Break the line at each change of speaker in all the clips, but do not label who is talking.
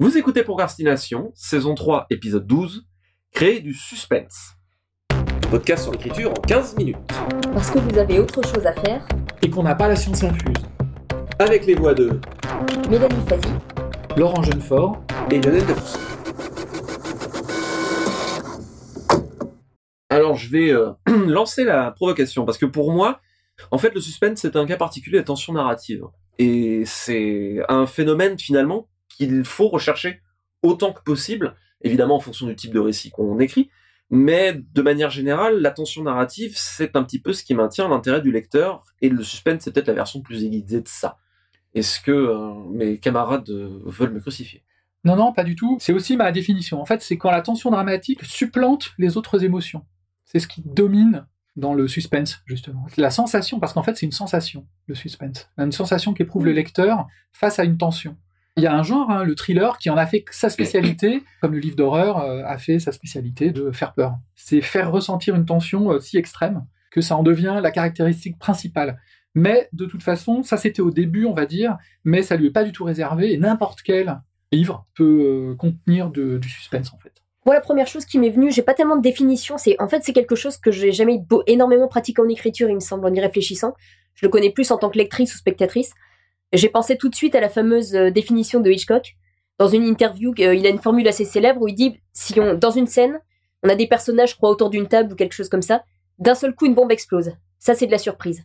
Vous écoutez Procrastination, saison 3, épisode 12, créer du suspense. Podcast sur l'écriture en 15 minutes.
Parce que vous avez autre chose à faire.
Et qu'on n'a pas la science infuse.
Avec les voix de
Mélanie Fazi,
Laurent Jeunefort.
et Lionel Debus. Alors je vais euh, lancer la provocation parce que pour moi, en fait, le suspense c'est un cas particulier de tension narrative et c'est un phénomène finalement qu'il faut rechercher autant que possible, évidemment en fonction du type de récit qu'on écrit, mais de manière générale, la tension narrative c'est un petit peu ce qui maintient l'intérêt du lecteur et le suspense c'est peut-être la version plus aiguisée de ça. Est-ce que euh, mes camarades euh, veulent me crucifier?
Non, non, pas du tout. C'est aussi ma définition. En fait, c'est quand la tension dramatique supplante les autres émotions. C'est ce qui domine dans le suspense, justement. La sensation, parce qu'en fait, c'est une sensation, le suspense. Une sensation qu'éprouve le lecteur face à une tension. Il y a un genre, hein, le thriller, qui en a fait sa spécialité, comme le livre d'horreur euh, a fait sa spécialité de faire peur. C'est faire ressentir une tension euh, si extrême que ça en devient la caractéristique principale. Mais de toute façon, ça c'était au début, on va dire, mais ça lui est pas du tout réservé, et n'importe quel livre peut euh, contenir de- du suspense, en fait.
Moi, la première chose qui m'est venue, j'ai pas tellement de définition. C'est en fait c'est quelque chose que j'ai jamais énormément pratiqué en écriture, il me semble, en y réfléchissant. Je le connais plus en tant que lectrice ou spectatrice. J'ai pensé tout de suite à la fameuse euh, définition de Hitchcock. Dans une interview, euh, il a une formule assez célèbre où il dit si dans une scène, on a des personnages, je crois, autour d'une table ou quelque chose comme ça, d'un seul coup une bombe explose. Ça c'est de la surprise.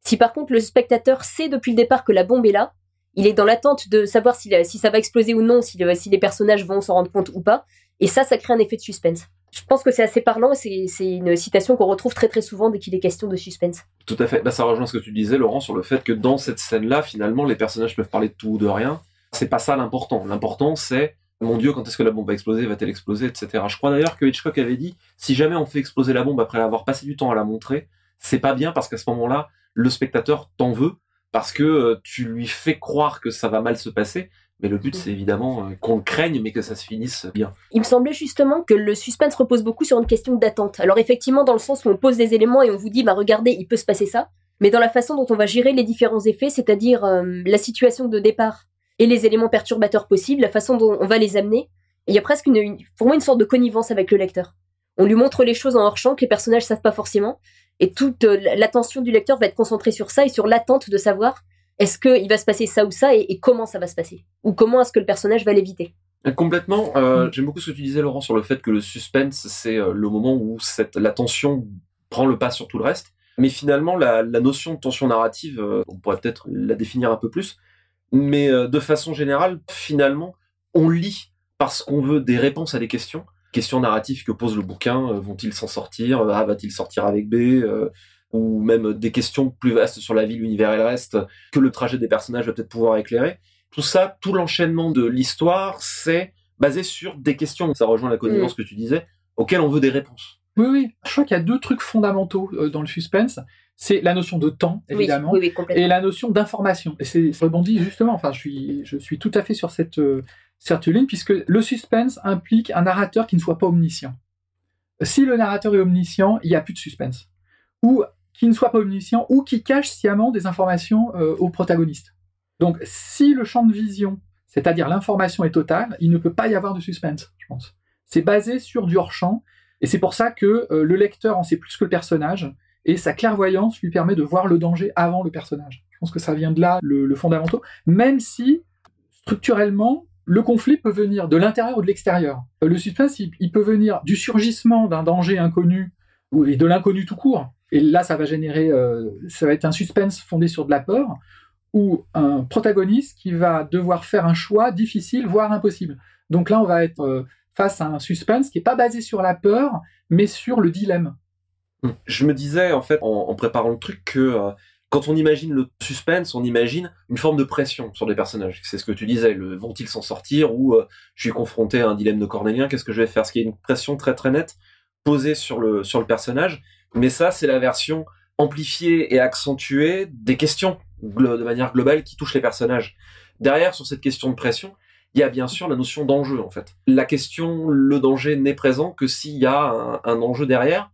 Si par contre le spectateur sait depuis le départ que la bombe est là, il est dans l'attente de savoir si, ça va exploser ou non, si, si les personnages vont s'en rendre compte ou pas. Et ça, ça crée un effet de suspense. Je pense que c'est assez parlant. C'est c'est une citation qu'on retrouve très très souvent dès qu'il est question de suspense.
Tout à fait. Bah, ça rejoint ce que tu disais, Laurent, sur le fait que dans cette scène-là, finalement, les personnages peuvent parler de tout ou de rien. C'est pas ça l'important. L'important, c'est, mon Dieu, quand est-ce que la bombe va exploser, va-t-elle exploser, etc. Je crois d'ailleurs que Hitchcock avait dit, si jamais on fait exploser la bombe après avoir passé du temps à la montrer, c'est pas bien parce qu'à ce moment-là, le spectateur t'en veut parce que euh, tu lui fais croire que ça va mal se passer. Mais le but, c'est évidemment euh, qu'on le craigne, mais que ça se finisse bien.
Il me semblait justement que le suspense repose beaucoup sur une question d'attente. Alors effectivement, dans le sens où on pose des éléments et on vous dit, bah regardez, il peut se passer ça. Mais dans la façon dont on va gérer les différents effets, c'est-à-dire euh, la situation de départ et les éléments perturbateurs possibles, la façon dont on va les amener, il y a presque une, une- pour moi une sorte de connivence avec le lecteur. On lui montre les choses en hors champ que les personnages savent pas forcément, et toute euh, l'attention du lecteur va être concentrée sur ça et sur l'attente de savoir est-ce qu'il va se passer ça ou ça et, et comment ça va se passer, ou comment est-ce que le personnage va l'éviter?
Complètement. Euh, J'aime beaucoup ce que tu disais, Laurent, sur le fait que le suspense, c'est euh, le moment où cette, la tension prend le pas sur tout le reste. Mais finalement, la, la notion de tension narrative, euh, on pourrait peut-être la définir un peu plus. Mais euh, de façon générale, finalement, on lit parce qu'on veut des réponses à des questions. Questions narratives que pose le bouquin. euh, Vont-ils s'en sortir? Euh, Ah, va-t-il sortir avec B? Euh, Ou même des questions plus vastes sur la vie, l'univers et le reste que le trajet des personnages va peut-être pouvoir éclairer tout ça, tout l'enchaînement de l'histoire, c'est basé sur des questions. Ça rejoint la connivence que tu disais, auxquelles on veut des réponses.
Oui, oui. Je crois qu'il y a deux trucs fondamentaux euh, dans le suspense. C'est la notion de temps, évidemment,
Oui, oui, oui, complètement.
et la notion d'information. Et c'est rebondit justement, enfin, je suis, je suis tout à fait sur cette, euh, cette ligne, puisque le suspense implique un narrateur qui ne soit pas omniscient. Si le narrateur est omniscient, il n'y a plus de suspense. Ou qui ne soit pas omniscient, ou qui cache sciemment des informations euh, au protagoniste. Donc, si le champ de vision, c'est-à-dire l'information est totale, il ne peut pas y avoir de suspense, je pense. C'est basé sur du hors-champ, et c'est pour ça que euh, le lecteur en sait plus que le personnage, et sa clairvoyance lui permet de voir le danger avant le personnage. Je pense que ça vient de là le, le fondamental, même si structurellement le conflit peut venir de l'intérieur ou de l'extérieur. Euh, Le suspense, il, il peut venir du surgissement d'un danger inconnu et de l'inconnu tout court. Et là, ça va générer, euh, ça va être un suspense fondé sur de la peur ou un protagoniste qui va devoir faire un choix difficile, voire impossible. Donc là, on va être euh, face à un suspense qui est pas basé sur la peur, mais sur le dilemme.
Je me disais, en fait, en, préparant le truc, que euh, quand on imagine le suspense, on imagine une forme de pression sur les personnages. C'est ce que tu disais, le vont-ils s'en sortir ou je suis confronté à un dilemme de Cornélien, qu'est-ce que je vais faire? Ce qui est une pression très très nette posée sur le, sur le personnage? Mais ça, c'est la version amplifiée et accentuée des questions de manière globale qui touchent les personnages. Derrière, sur cette question de pression, il y a bien sûr la notion d'enjeu, en fait. La question, le danger n'est présent que s'il y a un, enjeu derrière.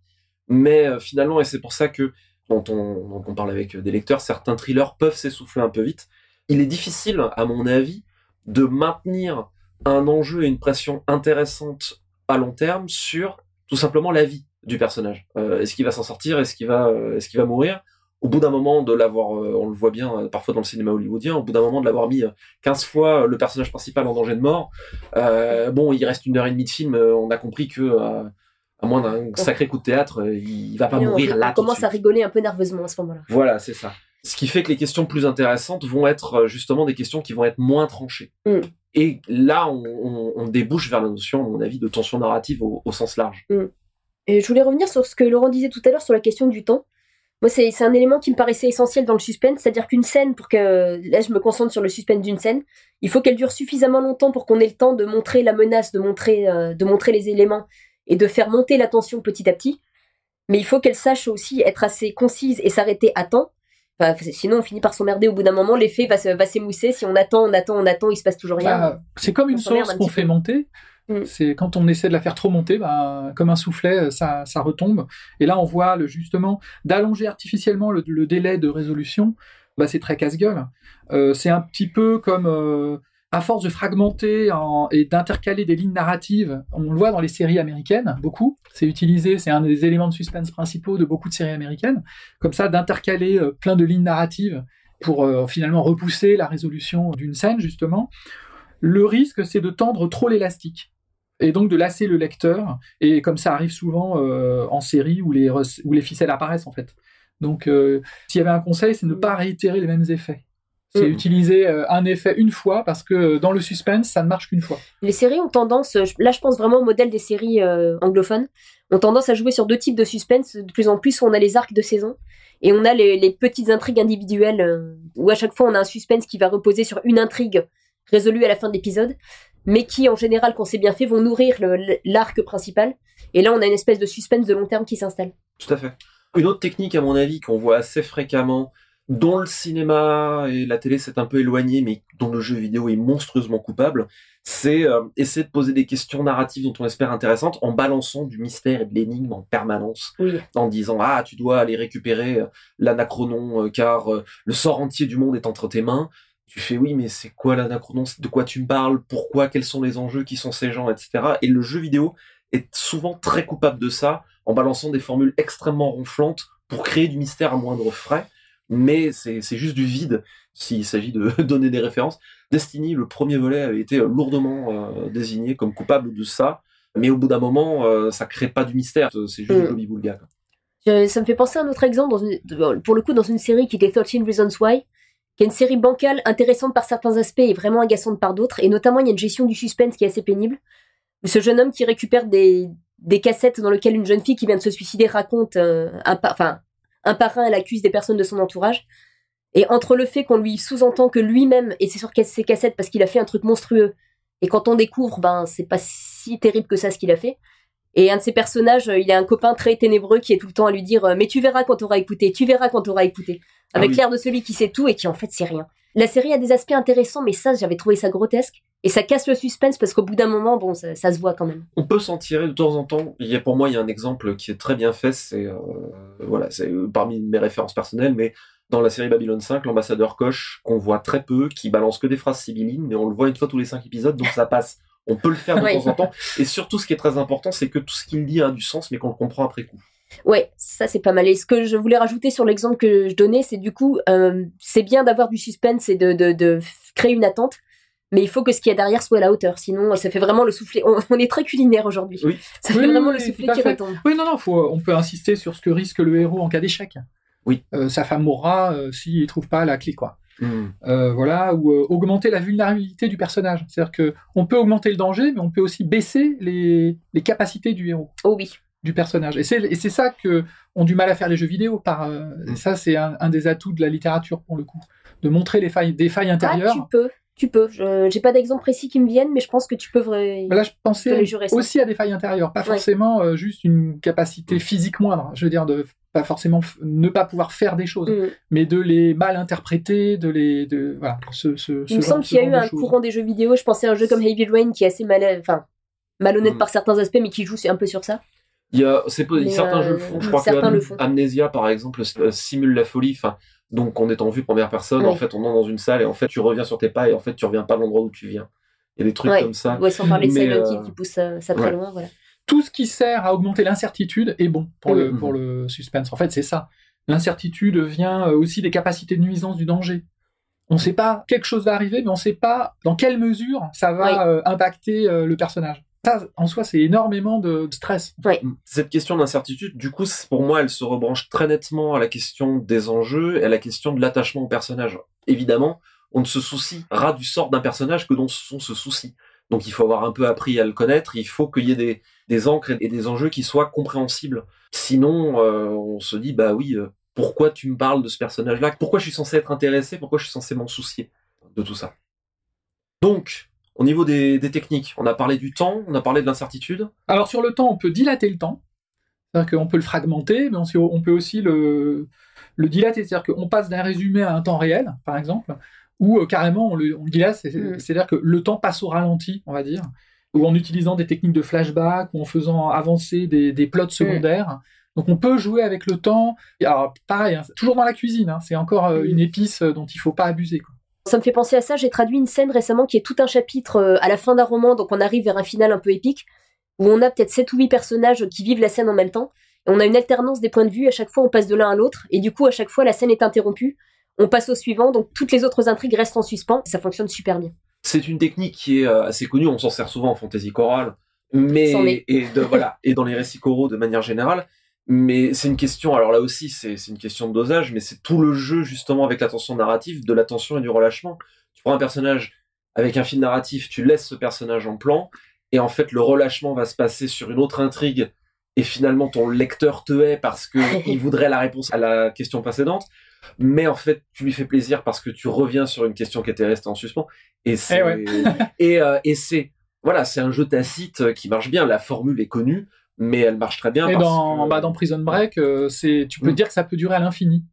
Mais euh, finalement, et c'est pour ça que quand on, quand on parle avec des lecteurs, certains thrillers peuvent s'essouffler un peu vite. Il est difficile, à mon avis, de maintenir un enjeu et une pression intéressante à long terme sur tout simplement la vie du personnage. Euh, est-ce qu'il va s'en sortir? Est-ce qu'il va, euh, est-ce qu'il va mourir? Au bout d'un moment de l'avoir, euh, on le voit bien parfois dans le cinéma hollywoodien, au bout d'un moment de l'avoir mis euh, 15 fois le personnage principal en danger de mort, euh, bon, il reste une heure et demie de film, on a compris que euh, à moins d'un sacré coup de théâtre, il va pas
on,
mourir
on
là. de
commence à rigoler un peu nerveusement à ce moment-là.
Voilà, c'est ça. Ce qui fait que les questions plus intéressantes vont être justement des questions qui vont être moins tranchées.
Mm.
Et là, on, on- on débouche vers la notion, à mon avis, de tension narrative au, au sens large.
Et je voulais revenir sur ce que Laurent disait tout à l'heure sur la question du temps. Moi, c'est un élément qui me paraissait essentiel dans le suspense, c'est-à-dire qu'une scène, pour que là je me concentre sur le suspense d'une scène, il faut qu'elle dure suffisamment longtemps pour qu'on ait le temps de montrer la menace, de montrer, euh, de montrer les éléments et de faire monter la tension petit à petit. Mais il faut qu'elle sache aussi être assez concise et s'arrêter à temps. Enfin, sinon, on finit par s'emmerder au bout d'un moment, l'effet va se- va s'émousser. Si on attend, on attend, on attend, il se passe toujours rien.
Bah, c'est comme une
On
sauce qu'on fait monter.
Mm.
C'est quand on essaie de la faire trop monter, bah, comme un soufflet, ça, ça retombe. Et là, on voit justement d'allonger artificiellement le, délai de résolution. Bah, c'est très casse-gueule. Euh, c'est un petit peu comme euh, à force de fragmenter en- et d'intercaler des lignes narratives. On le voit dans les séries américaines beaucoup. C'est utilisé, c'est un des éléments de suspense principaux de beaucoup de séries américaines. Comme ça, d'intercaler euh, plein de lignes narratives pour euh, finalement repousser la résolution d'une scène justement. Le risque, c'est de tendre trop l'élastique et donc de lasser le lecteur. Et comme ça arrive souvent euh, en série où les, où les ficelles apparaissent en fait. Donc, euh, s'il y avait un conseil, c'est ne pas réitérer les mêmes effets. C'est
Mm.
utiliser euh, un effet une fois parce que dans le suspense, ça ne marche qu'une fois.
Les séries ont tendance, là je pense vraiment au modèle des séries euh, anglophones, ont tendance à jouer sur deux types de suspense. De plus en plus, on a les arcs de saison et on a les, les petites intrigues individuelles euh, où à chaque fois on a un suspense qui va reposer sur une intrigue résolue à la fin de l'épisode, mais qui en général, quand c'est bien fait, vont nourrir l'arc principal. Et là, on a une espèce de suspense de long terme qui s'installe.
Tout à fait. Une autre technique, à mon avis, qu'on voit assez fréquemment, dont le cinéma et la télé s'est un peu éloigné, mais dont le jeu vidéo est monstrueusement coupable, c'est euh, essayer de poser des questions narratives dont on espère intéressantes en balançant du mystère et de l'énigme en permanence,
Oui.
en disant ah tu dois aller récupérer euh, l'anachronon euh, car euh, le sort entier du monde est entre tes mains. Tu fais oui mais c'est quoi l'anachronon De quoi tu me parles? Pourquoi? Quels sont les enjeux Qui sont ces gens? Etc. Et le jeu vidéo est souvent très coupable de ça en balançant des formules extrêmement ronflantes pour créer du mystère à moindre frais. Mais c'est juste du vide s'il s'agit de donner des références. Destiny, le premier volet, avait été lourdement euh, désigné comme coupable de ça. Mais au bout d'un moment, euh, ça crée pas du mystère. C'est juste
Mm.
du quoi.
Je- ça me fait penser à un autre exemple, dans une, de- pour le coup, dans une série qui était 13 Reasons Why, qui est une série bancale, intéressante par certains aspects et vraiment agaçante par d'autres. Et notamment, il y a une gestion du suspense qui est assez pénible. Ce jeune homme qui récupère des, cassettes dans lesquelles une jeune fille qui vient de se suicider raconte euh, un, par, enfin, un par un, elle accuse des personnes de son entourage. Et entre le fait qu'on lui sous-entend que lui-même est sur ces cassettes parce qu'il a fait un truc monstrueux, et quand on découvre, ben, c'est pas si terrible que ça ce qu'il a fait. Et un de ses personnages, euh, il a un copain très ténébreux qui est tout le temps à lui dire euh, Mais tu verras quand t'auras écouté, tu verras quand t'auras écouté.
Ah
Avec
oui.
l'air de celui qui sait tout et qui en fait sait rien. La série a des aspects intéressants, mais ça, j'avais trouvé ça grotesque. Et ça casse le suspense parce qu'au bout d'un moment, bon, ça, ça se voit quand même.
On peut s'en tirer de temps en temps. Il y a, pour moi, il y a un exemple qui est très bien fait. C'est euh, voilà, c'est euh, parmi mes références personnelles, mais dans la série Babylon 5, l'ambassadeur Koch, qu'on voit très peu, qui balance que des phrases sibyllines, mais on le voit une fois tous les cinq épisodes, donc ça passe. On peut le faire de
Oui.
temps en temps. Et surtout, ce qui est très important, c'est que tout ce qu'il dit a du sens, mais qu'on le comprend après coup.
Ouais, ça c'est pas mal. Et ce que je voulais rajouter sur l'exemple que je donnais, c'est du coup, euh, c'est bien d'avoir du suspense et de, de, de f- créer une attente, mais il faut que ce qu'il y a derrière soit à la hauteur. Sinon, ça fait vraiment le soufflet. On, on est très culinaire aujourd'hui.
Oui.
Ça
Oui,
fait
oui,
vraiment
oui,
le soufflet qui
fait.
retombe.
Oui, non, non, faut, on peut insister sur ce que risque le héros en cas d'échec.
Oui.
Euh, sa femme mourra euh, s'il trouve pas la clé, quoi. Euh, voilà, ou euh, augmenter la vulnérabilité du personnage. C'est-à-dire que on peut augmenter le danger, mais on peut aussi baisser les, les capacités du héros,
Oh oui.
Du personnage. Et c'est et c'est ça que ont du mal à faire les jeux vidéo. Par euh,
Mm.
ça, c'est un, un des atouts de la littérature pour le coup, de montrer les failles, des failles intérieures.
Ah, tu peux. Tu peux. Je- J'ai pas d'exemple précis qui me viennent, mais je pense que tu peux. vra-
Mais là, je pensais
les jeux récents.
aussi à des failles intérieures, pas
Ouais.
forcément euh, juste une capacité physique moindre. Je veux dire, de pas forcément f- ne pas pouvoir faire des choses,
Mm.
mais de les mal interpréter, de les, de voilà, ce, ce, ce
Il me
genre-
semble qu'il y a eu un
choses.
courant des jeux vidéo. Je pensais à un jeu comme Heavy Rain qui est assez mal, enfin, malhonnête
Mm.
par certains aspects, mais qui joue un peu sur ça.
Il y a, c'est pas-
Mais,
certains
euh,
jeux le font. Je crois que Am-
le font.
Amnesia, par exemple, euh, simule la folie. Enfin, donc en étant vu première personne,
Oui.
en fait, on est dans une salle et en fait, tu reviens sur tes pas et en fait, tu reviens pas de l'endroit où tu viens. Il y a des trucs
Ouais.
comme ça.
Ouais, sans parler de Silent
euh,
qui pousse ça, ça très
ouais.
loin, voilà.
Tout ce qui sert à augmenter l'incertitude est bon pour, le, pour le suspense. En fait, c'est ça. L'incertitude vient euh, aussi des capacités de nuisance du danger. On ne sait pas quelque chose va arriver, mais on ne sait pas dans quelle mesure ça va
Oui.
euh, impacter euh, le personnage. Ça, en soi, c'est énormément de, stress.
Cette question d'incertitude, du coup, pour moi, elle se rebranche très nettement à la question des enjeux et à la question de l'attachement au personnage. Évidemment, on ne se souciera du sort d'un personnage que dont on se soucie. Donc il faut avoir un peu appris à le connaître, il faut qu'il y ait des, des encres et des enjeux qui soient compréhensibles. Sinon, euh, on se dit, bah oui, euh, pourquoi tu me parles de ce personnage-là? Pourquoi je suis censé être intéressé? Pourquoi je suis censé m'en soucier? De tout ça Donc, au niveau des, des techniques, on a parlé du temps, on a parlé de l'incertitude.
Alors sur le temps, on peut dilater le temps. C'est-à-dire qu'on peut le fragmenter, mais on, peut aussi le, le dilater. C'est-à-dire qu'on passe d'un résumé à un temps réel, par exemple, ou euh, carrément on le, on le dilate. c'est-
Mm.
C'est-à-dire que le temps passe au ralenti, on va dire, ou en utilisant des techniques de flashback, ou en faisant avancer des, des plots secondaires. Donc on peut jouer avec le temps. Et alors pareil, hein, toujours dans la cuisine, hein, c'est encore euh,
Mm.
une épice euh, dont il faut pas abuser. Quoi.
Ça me fait penser à ça, j'ai traduit une scène récemment qui est tout un chapitre euh, à la fin d'un roman, donc on arrive vers un final un peu épique, où on a peut-être 7 ou 8 personnages qui vivent la scène en même temps, et on a une alternance des points de vue, à chaque fois on passe de l'un à l'autre, et du coup à chaque fois la scène est interrompue, on passe au suivant, donc toutes les autres intrigues restent en suspens, ça fonctionne super bien.
C'est une technique qui est euh, assez connue, on s'en sert souvent en fantasy chorale, mais et de, voilà. Et dans les récits choraux de manière générale. Mais c'est une question, alors là aussi c'est une question de dosage, mais c'est tout le jeu justement avec la tension narrative, de la tension et du relâchement. Tu prends un personnage avec un fil narratif, tu laisses ce personnage en plan, et en fait le relâchement va se passer sur une autre intrigue, et finalement ton lecteur te hait parce que il voudrait la réponse à la question précédente, mais en fait tu lui fais plaisir parce que tu reviens sur une question qui était restée en suspens, et c'est
ouais.
et, euh, et c'est voilà, c'est un jeu tacite qui marche bien. La formule est connue, mais elle marche très bien.
Et
parce
dans,
que-
bah, dans Prison Break, euh, c'est, tu peux
Mm.
dire que ça peut durer à l'infini.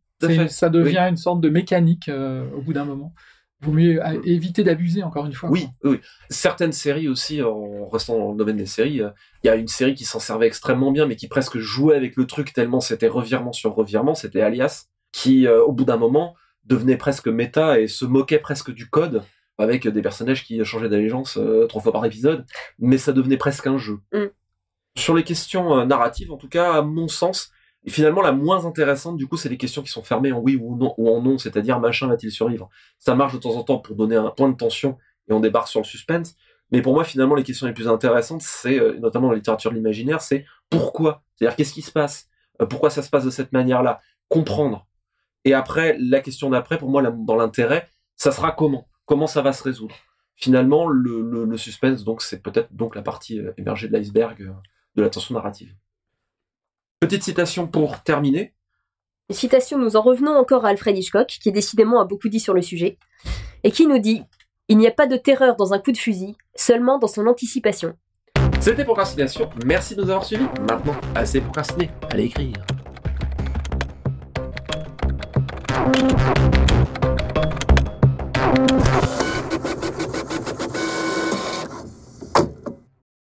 Ça devient une sorte de mécanique euh, au bout d'un moment. Vaut mieux euh,
Mm.
éviter d'abuser, encore une fois.
Oui, oui, oui. Certaines séries aussi, en restant dans le domaine des séries, euh, il y a une série qui s'en servait extrêmement bien, mais qui presque jouait avec le truc tellement c'était revirement sur revirement, c'était Alias, qui euh, au bout d'un moment devenait presque méta et se moquait presque du code avec des personnages qui changeaient d'allégeance euh, trois fois par épisode, mais ça devenait presque un jeu.
Mm.
Sur les questions euh, narratives, en tout cas, à mon sens, finalement la moins intéressante, du coup, c'est les questions qui sont fermées en oui ou en non, c'est-à-dire machin va-t-il survivre? Ça marche de temps en temps pour donner un point de tension et on débarque sur le suspense. Mais pour moi, finalement, les questions les plus intéressantes, c'est euh, notamment la littérature de l'imaginaire, c'est pourquoi? C'est-à-dire qu'est-ce qui se passe, Euh, pourquoi ça se passe de cette manière-là, comprendre. Et après, la question d'après, pour moi, dans l'intérêt, ça sera comment, comment ça va se résoudre? Finalement, le, le, suspense, donc, c'est peut-être donc la partie émergée de l'iceberg de la tension narrative. Petite citation pour terminer.
Citation, nous en revenons encore à Alfred Hitchcock, qui décidément a beaucoup dit sur le sujet, et qui nous dit Il n'y a pas de terreur dans un coup de fusil, seulement dans son anticipation.
C'était Procrastination. Merci de nous avoir suivis. Maintenant, assez procrastiné. Allez écrire.